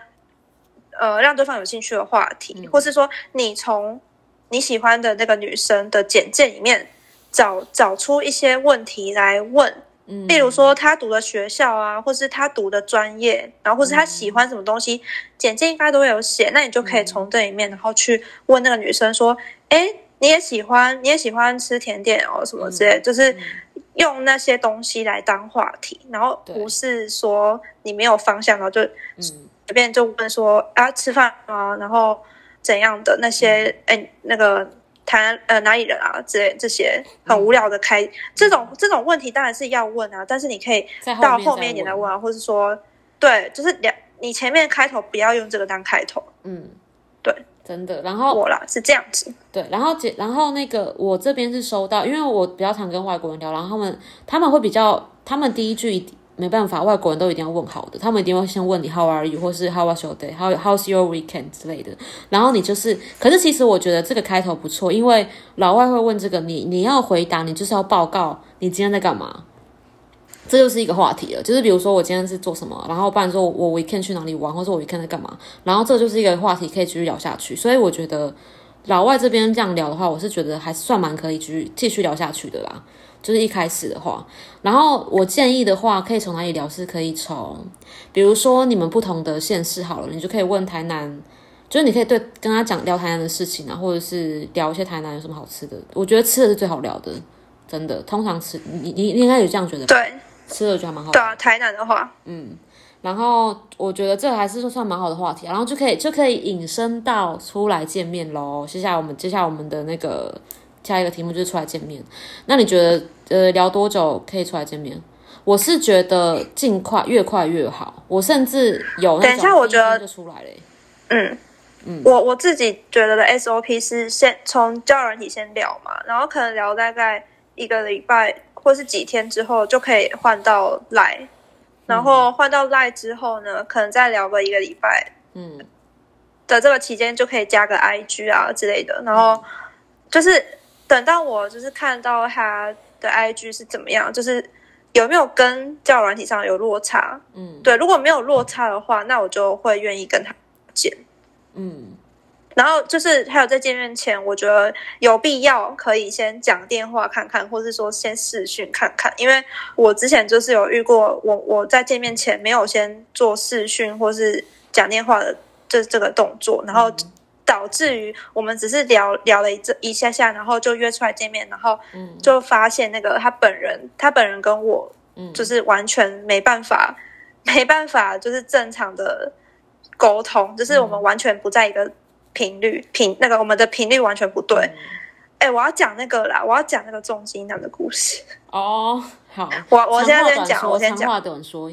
呃让对方有兴趣的话题，嗯。或是说你从你喜欢的那个女生的简介里面找找出一些问题来问，嗯，例如说他读的学校啊，或是他读的专业，然后或是他喜欢什么东西，简介应该都会有写，那你就可以从这里面，然后去问那个女生说，哎，你也喜欢，你也喜欢吃甜点哦，什么之类，就是用那些东西来当话题，然后不是说你没有方向，然后就嗯。随便就问说啊吃饭啊？然后怎样的那些嗯。哎、那个谈呃哪里人啊之类这些嗯很无聊的开、这种这种问题当然是要问啊，但是你可以到后后面再面一点来问。啊，或是说对，就是两你前面开头不要用这个当开头，嗯，对，真的。然后我啦是这样子，对，然后姐，然后那个我这边是收到，因为我比较常跟外国人聊，然后他们他们会比较，他们第一句没办法，外国人都一定要问好的，他们一定会先问你 How are you，或是 How was your day，How How's your weekend 之类的。然后你就是，可是其实我觉得这个开头不错，因为老外会问这个，你你要回答，你就是要报告你今天在干嘛。这就是一个话题了，就是比如说我今天是做什么，然后不然说我我 weekend 去哪里玩，或者我 weekend 在干嘛，然后这就是一个话题可以继续聊下去。所以我觉得老外这边这样聊的话，我是觉得还算蛮可以继续继续聊下去的啦。就是一开始的话，然后我建议的话，可以从哪里聊？是可以从，比如说你们不同的县市好了，你就可以问台南，就是你可以对跟他讲聊台南的事情啊，或者是聊一些台南有什么好吃的。我觉得吃的是最好聊的，真的。通常吃，你你你应该有这样觉得吧？对吃的我觉得还蛮好对啊，台南的话，嗯然后我觉得这还是算蛮好的话题，然后就可以就可以引申到出来见面喽。接下来我们接下来我们的那个下一个题目就是出来见面。那你觉得呃聊多久可以出来见面？我是觉得尽快，越快越好。我甚至有等一下我觉得就出来了欸、嗯嗯，我我自己觉得的 SOP 是先从交友软体先聊嘛，然后可能聊大概一个礼拜或是几天之后就可以换到 Line，然后换到 Line 之后呢，可能再聊个一个礼拜嗯的这个期间就可以加个 IG 啊之类的，然后就是等到我就是看到他的 IG 是怎么样，就是有没有跟交友软体上有落差，嗯。对，如果没有落差的话，那我就会愿意跟他见。嗯。然后就是还有在见面前，我觉得有必要可以先讲电话看看，或是说先视讯看看，因为我之前就是有遇过，我我在见面前没有先做视讯或是讲电话的这这个动作，然后导致于我们只是聊聊了一这一下下，然后就约出来见面，然后嗯就发现那个他本人，他本人跟我嗯，就是完全没办法，没办法，就是正常的沟通，就是我们完全不在一个频率频那个我们的频率完全不对。嗯哎、我要讲那个啦，我要讲那个重金男的故事。哦，好，我我现在先讲，我先讲。长话短说，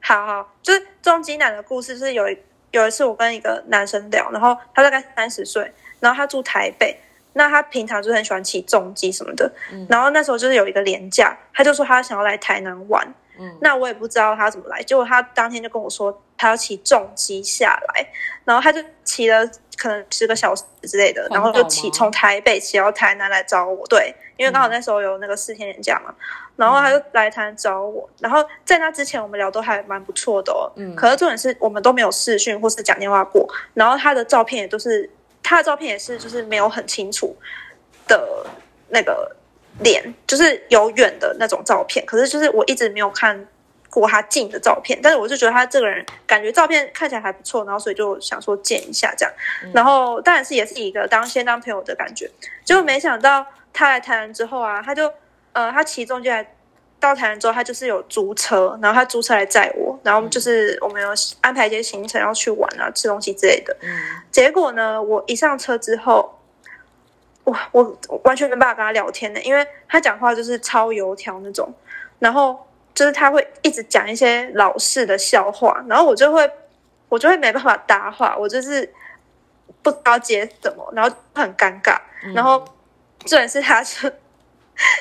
好好，就是重金男的故事，是有一有一次我跟一个男生聊，然后他大概三十岁，然后他住台北。那他平常就是很喜欢骑重机什么的，嗯。然后那时候就是有一个廉假，他就说他想要来台南玩，嗯。那我也不知道他怎么来，结果他当天就跟我说他要骑重机下来，然后他就骑了可能十个小时之类的，然后就骑从台北骑到台南来找我，对，因为刚好那时候有那个四天年假嘛，然后他就来台南找我，然后在那之前我们聊都还蛮不错的哦，嗯。可是重点是我们都没有视讯或是讲电话过，然后他的照片也都是他的照片也是就是没有很清楚的那个脸，就是有远的那种照片，可是就是我一直没有看过他近的照片，但是我就觉得他这个人感觉照片看起来还不错，然后所以就想说见一下这样，然后当然是也是一个当先当朋友的感觉，结果没想到他来台南之后啊，他就呃他其中就来。到台南之后，他就是有租车，然后他租车来载我，然后就是我们有安排一些行程要去玩啊、吃东西之类的。嗯结果呢，我一上车之后，哇，我我完全没办法跟他聊天的，因为他讲话就是超油条那种，然后就是他会一直讲一些老式的笑话，然后我就会我就会没办法搭话，我就是不知道接什么，然后很尴尬，嗯。然后重点是他就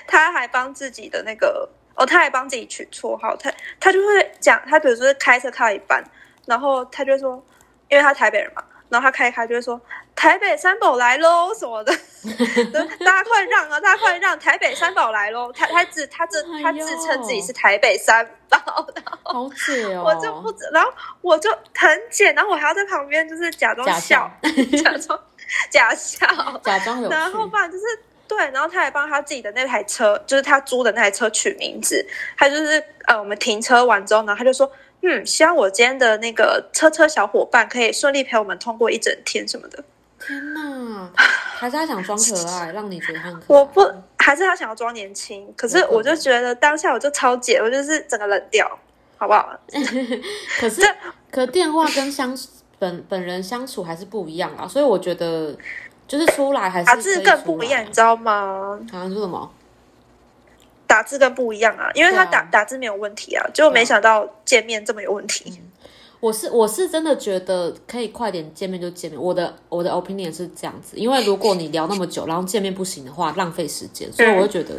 他还帮自己的那个哦，他还帮自己取绰号，他他就会讲，他比如说开车开到一半，然后他就会说，因为他台北人嘛，然后他开一开就会说台北三宝来喽什么的，大家快让啊，大家快让，台北三宝来喽，他他自他自他自称自己是台北三宝，然后好解哦，我就不知，然后我就很简，然后我还要在旁边就是假装假笑，假装假笑，假装有，然后不然就是对，然后他还帮他自己的那台车，就是他租的那台车取名字。他就是呃，我们停车完之后呢，他就说，嗯，希望我今天的那个车车小伙伴可以顺利陪我们通过一整天什么的。天哪，还是他想装可爱，让你觉得他很可爱？我不，还是他想要装年轻，可是我就觉得当下我就超解，我就是整个冷掉，好不好？可是这可电话跟相本本人相处还是不一样啊，所以我觉得就是出来还是打字更不一样，你知道吗？好像说什么？打字更不一样啊，因为他打、打字没有问题啊，结果没想到见面这么有问题。我是我是真的觉得可以快点见面就见面，我的我的 opinion 是这样子，因为如果你聊那么久，然后见面不行的话，浪费时间，所以我会觉得，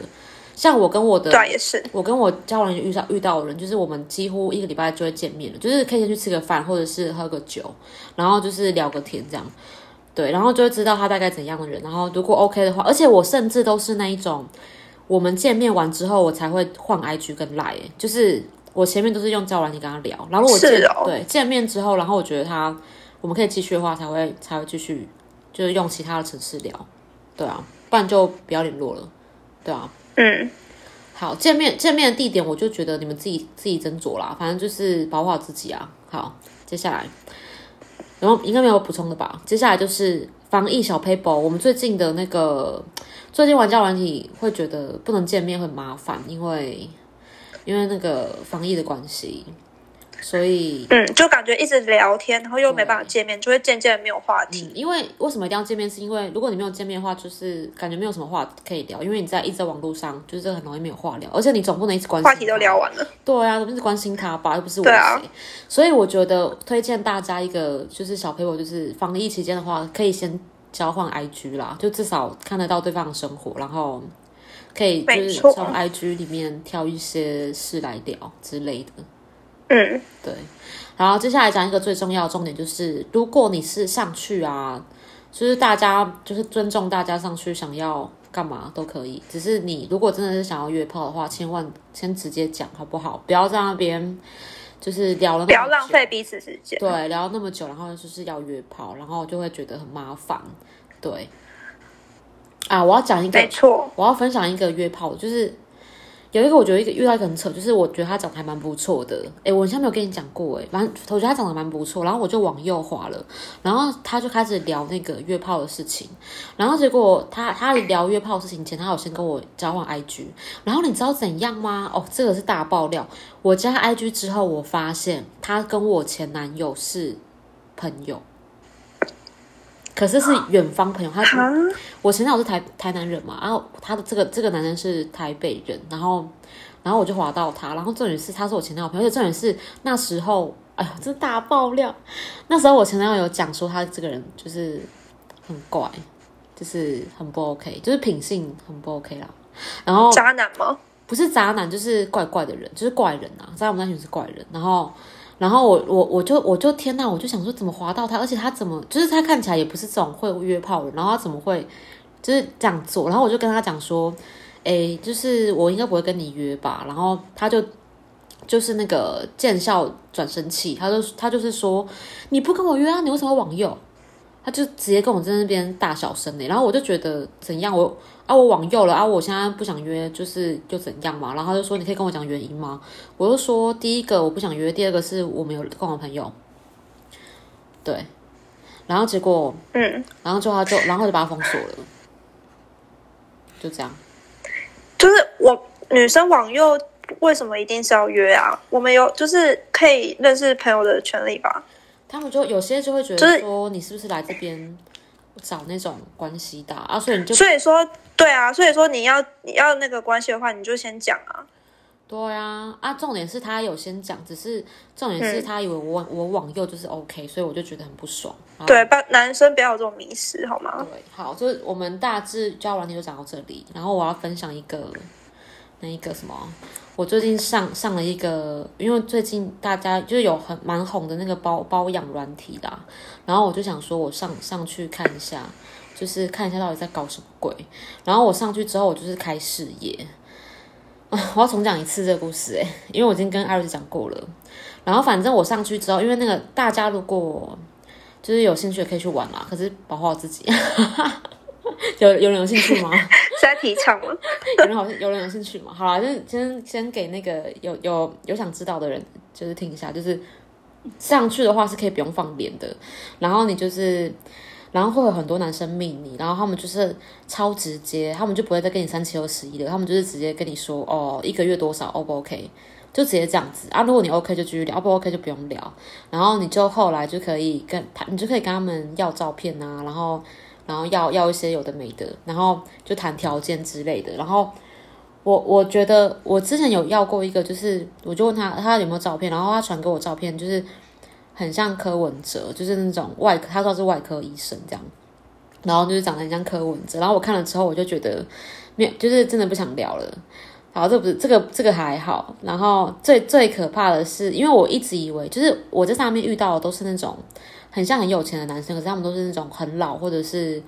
像我跟我的也是，我跟我交往遇到遇到的人，就是我们几乎一个礼拜就会见面了，就是可以先去吃个饭，或者是喝个酒，然后就是聊个天这样。对，然后就会知道他大概怎样的人，然后如果 OK 的话，而且我甚至都是那一种，我们见面完之后，我才会换 IG 跟 Line，欸就是我前面都是用交友软件跟他聊，然后我见、哦对见面之后，然后我觉得他我们可以继续的话，才会才会继续就是用其他的城市聊，对啊，不然就不要联络了，对啊。嗯，好，见面见面的地点，我就觉得你们自己自己斟酌啦，反正就是保护好自己啊。好，接下来，然后应该没有补充的吧？接下来就是防疫小 paper，我们最近的那个最近玩家软体会觉得不能见面会很麻烦，因为因为那个防疫的关系。所以嗯，就感觉一直聊天，然后又没办法见面，就会渐渐没有话题。嗯，因为为什么一定要见面？是因为如果你没有见面的话，就是感觉没有什么话可以聊，因为你在一直在网络上，就是很容易没有话聊，而且你总不能一直关心话题都聊完了。对啊，都是关心他吧，又不是我对啊。所以我觉得推荐大家一个就是小 paper，就是防疫期间的话，可以先交换 IG 啦，就至少看得到对方的生活，然后可以就是从 IG 里面挑一些事来聊之类的。嗯，对，然后接下来讲一个最重要的重点，就是如果你是上去啊，就是大家就是尊重大家上去想要干嘛都可以，只是你如果真的是想要约炮的话，千万先直接讲好不好？不要在那边就是聊了不要浪费彼此时间。对，聊那么久，然后就是要约炮，然后就会觉得很麻烦。对，啊，我要讲一个没，错，我要分享一个约炮，就是有一个我觉得一个遇到一个很扯，就是我觉得他长得还蛮不错的。诶，我好像没有跟你讲过，诶，反正我觉得他长得蛮不错，然后我就往右滑了，然后他就开始聊那个约炮的事情，然后结果他他聊约炮的事情前，他有先跟我交换 IG，然后你知道怎样吗？哦，这个是大爆料，我加 IG 之后，我发现他跟我前男友是朋友。可是是远方朋友，他啊，我前男友是台台南人嘛，然后他的这个这个男生是台北人，然后然后我就划到他，然后重点是他是我前男友朋友，而且重点是那时候，哎呀，这大爆料，那时候我前男友有讲说他这个人就是很怪，就是很不 OK，就是品性很不 OK 啦，然后渣男吗？不是渣男，就是怪怪的人，就是怪人啊，在我们那群是怪人。然后，然后我我我就我就天呐，我就想说怎么滑到他，而且他怎么就是他看起来也不是这种会约炮的，然后他怎么会就是这样做？然后我就跟他讲说，诶，就是我应该不会跟你约吧。然后他就就是那个见笑转生气，他就他就是说你不跟我约啊，你为什么往右？他就直接跟我在那边大小声的，然后我就觉得怎样，我啊我往右了啊，我现在不想约，就是又怎样嘛。然后他就说你可以跟我讲原因吗？我就说第一个我不想约，第二个是我们有共同朋友，对。然后结果，嗯，然后就他就然后就把他封锁了，就这样。就是我女生往右，为什么一定是要约啊？我们有就是可以认识朋友的权利吧？他们就有些就会觉得说你是不是来这边找那种关系的啊？所以你就所以说，对啊，所以说你要你要那个关系的话，你就先讲啊。对啊，啊，重点是他有先讲，只是重点是他以为我、我往右就是 OK，所以我就觉得很不爽。对，不，男生不要有这种迷失，好吗？对，好，就是我们大致交往你就讲到这里，然后我要分享一个那一个什么，我最近上上了一个，因为最近大家就有很蛮红的那个包包养软体啦，然后我就想说我上上去看一下，就是看一下到底在搞什么鬼，然后我上去之后我就是开视野。我要重讲一次这个故事诶、因为我已经跟艾瑞斯讲过了。然后反正我上去之后，因为那个大家如果就是有兴趣可以去玩嘛，可是保护好自己。有有人有兴趣吗？是在提倡吗？有人好像有人有兴趣吗？好啦，就是先先给那个有有有想知道的人，就是听一下，就是上去的话是可以不用放脸的，然后你就是。然后会有很多男生密你，然后他们就是超直接，他们就不会再跟你三七二十一的，他们就是直接跟你说哦，一个月多少，O 不 OK？就直接这样子啊。如果你 OK 就继续聊，不 OK 就不用聊。然后你就后来就可以跟他，你就可以跟他们要照片啊，然后然后要要一些有的没的，然后就谈条件之类的。然后我我觉得我之前有要过一个，就是我就问他他有没有照片，然后他传给我照片，就是很像柯文哲，就是那种外科，他说是外科医生这样，然后就是长得很像柯文哲。然后我看了之后，我就觉得没有，就是真的不想聊了。好，这不是这个这个还好。然后最最可怕的是，因为我一直以为，就是我在上面遇到的都是那种很像很有钱的男生，可是他们都是那种很老，或者是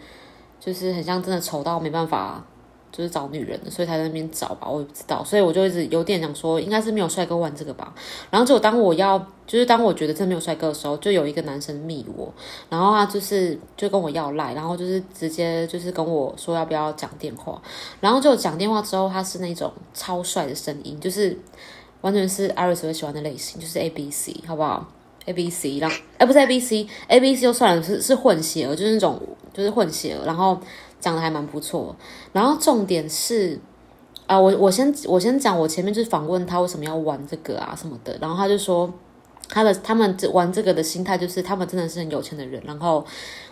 就是很像真的丑到没办法，就是找女人，所以才在那边找吧，我也不知道。所以我就一直有点想说，应该是没有帅哥玩这个吧。然后就当我要，就是当我觉得真的没有帅哥的时候，就有一个男生密我，然后他就是就跟我要赖，然后就是直接就是跟我说要不要讲电话，然后就讲电话之后，他是那种超帅的声音，就是完全是 Iris 会喜欢的类型，就是 A B C，好不好？A B C，然后哎不是 A B C，A B C 就算了，是是混血儿，就是那种就是混血儿，然后长得还蛮不错，然后重点是。啊，我我先我先讲，我前面就是访问他为什么要玩这个啊什么的，然后他就说，他的他们玩这个的心态就是他们真的是很有钱的人，然后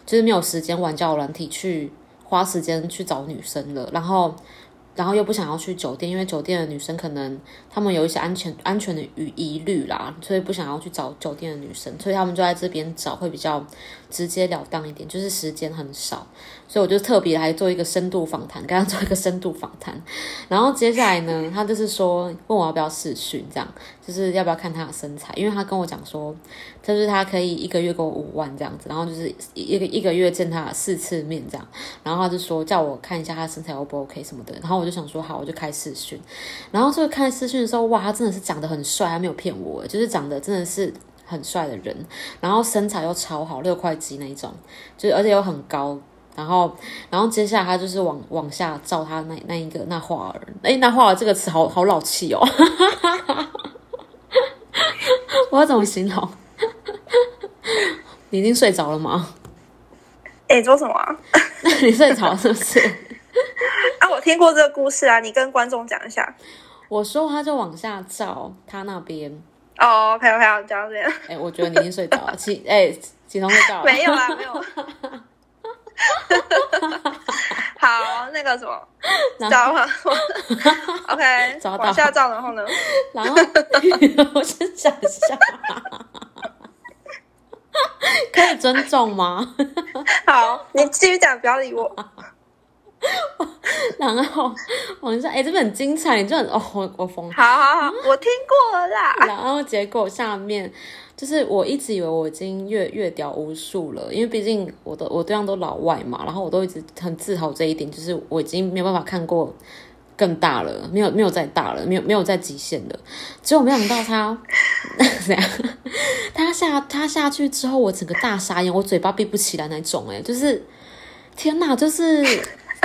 就是没有时间玩交友软体去花时间去找女生了，然后。然后又不想要去酒店，因为酒店的女生可能她们有一些安全安全的疑疑虑啦，所以不想要去找酒店的女生，所以他们就在这边找会比较直截了当一点，就是时间很少，所以我就特别来做一个深度访谈，跟他做一个深度访谈。然后接下来呢，他就是说问我要不要试训，这样就是要不要看他的身材，因为他跟我讲说，就是他可以一个月给我五万这样子，然后就是一个一个月见他四次面这样，然后他就说叫我看一下他身材 O 不 OK 什么的，然后我。就想说好，我就开试训，然后这个开试训的时候，哇，他真的是长得很帅，他没有骗我，就是长得真的是很帅的人，然后身材又超好，六块肌那一种，就而且又很高，然后，然后接下来他就是往往下照他那那一个那画儿，哎，那画儿这个词好好老气哦，我要怎么形容？你已经睡着了吗？哎，做什么？你睡着是不是？啊，我听过这个故事啊，你跟观众讲一下。我说他就往下照他那边。哦，OK OK，讲到这边。哎，我觉得你已经睡着了，起 哎起床睡觉。没有啊，没有。好，那个什么，找了。OK，找下照，然后呢？然后我先讲一下。可以尊重吗？好，你继续讲，不要理我。然后我说：“哎，这边很精彩，你就很哦，我我疯。”好好好，我听过了啦。然后结果下面就是我一直以为我已经越越屌无数了，因为毕竟我的我对象都老外嘛，然后我都一直很自豪这一点，就是我已经没有办法看过更大了，没有没有再大了，没有没有再极限了。结果没想到他怎样，他下他下去之后，我整个大傻眼，我嘴巴闭不起来那种，哎，就是天哪，就是。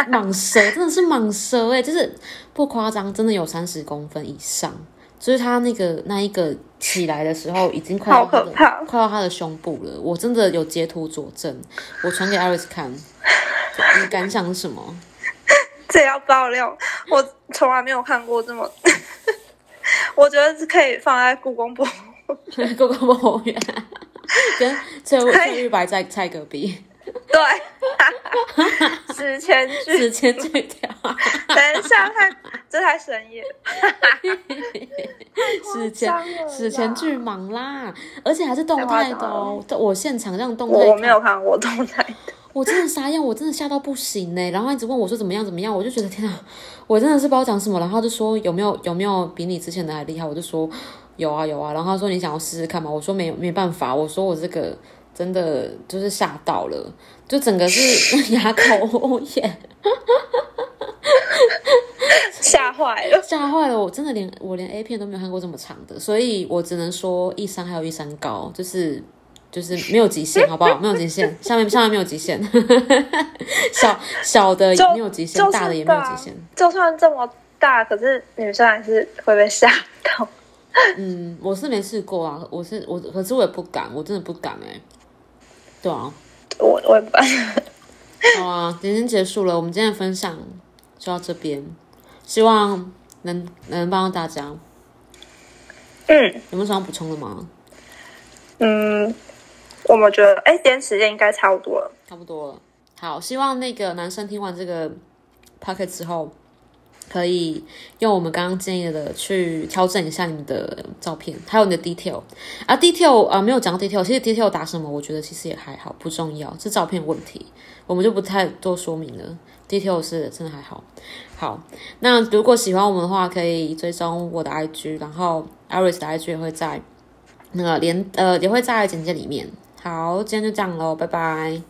蟒蛇 真的是蟒蛇哎，就是不夸张，真的有三十公分以上。就是他那个那一个起来的时候，已经快到他的快到他的胸部了。我真的有截图佐证，我传给艾瑞斯看。你感想是什么？这要爆料，我从来没有看过这么。我觉得是可以放在故宫博物，故宫博物院，跟翠翠玉白在在隔壁。对，史前剧，史前剧条。等一下，太这太神耶！史前史前巨蟒啦，而且还是动态的哦。我现场这样动态，我没有看过动态的。我真的傻眼，我真的吓到不行呢。然后一直问我说怎么样怎么样，我就觉得天啊，我真的是不知道讲什么。然后就说有没有有没有比你之前的还厉害？我就说有啊有啊。然后他说你想要试试看吗？我说没有没办法。我说我这个。真的就是吓到了，就整个是 哑口无言，吓坏了，吓坏了！我真的连我连 A 片都没有看过这么长的，所以我只能说一山还有一山高，就是就是没有极限，好不好？没有极限，下面下面没有极限，小小的也没有极限，大的也没有极限。就算这么大，可是女生还是会被吓到。嗯，我是没试过啊，我是我，可是我也不敢，我真的不敢哎。对啊，我我也不好啊，今天结束了，我们今天的分享就到这边，希望能能帮到大家。嗯，有没有什么补充的吗？嗯，我们觉得，哎，今天时间应该差不多了，差不多了。好，希望那个男生听完这个 p o c k e t 之后。可以用我们刚刚建议的去调整一下你的照片，还有你的 detail 啊，detail 啊，没有讲 detail，其实 detail 打什么，我觉得其实也还好，不重要，是照片问题，我们就不太多说明了。detail 是真的还好。好，那如果喜欢我们的话，可以追踪我的 IG，然后 Iris 的 IG 也会在那个连呃也会在简介里面。好，今天就这样喽，拜拜。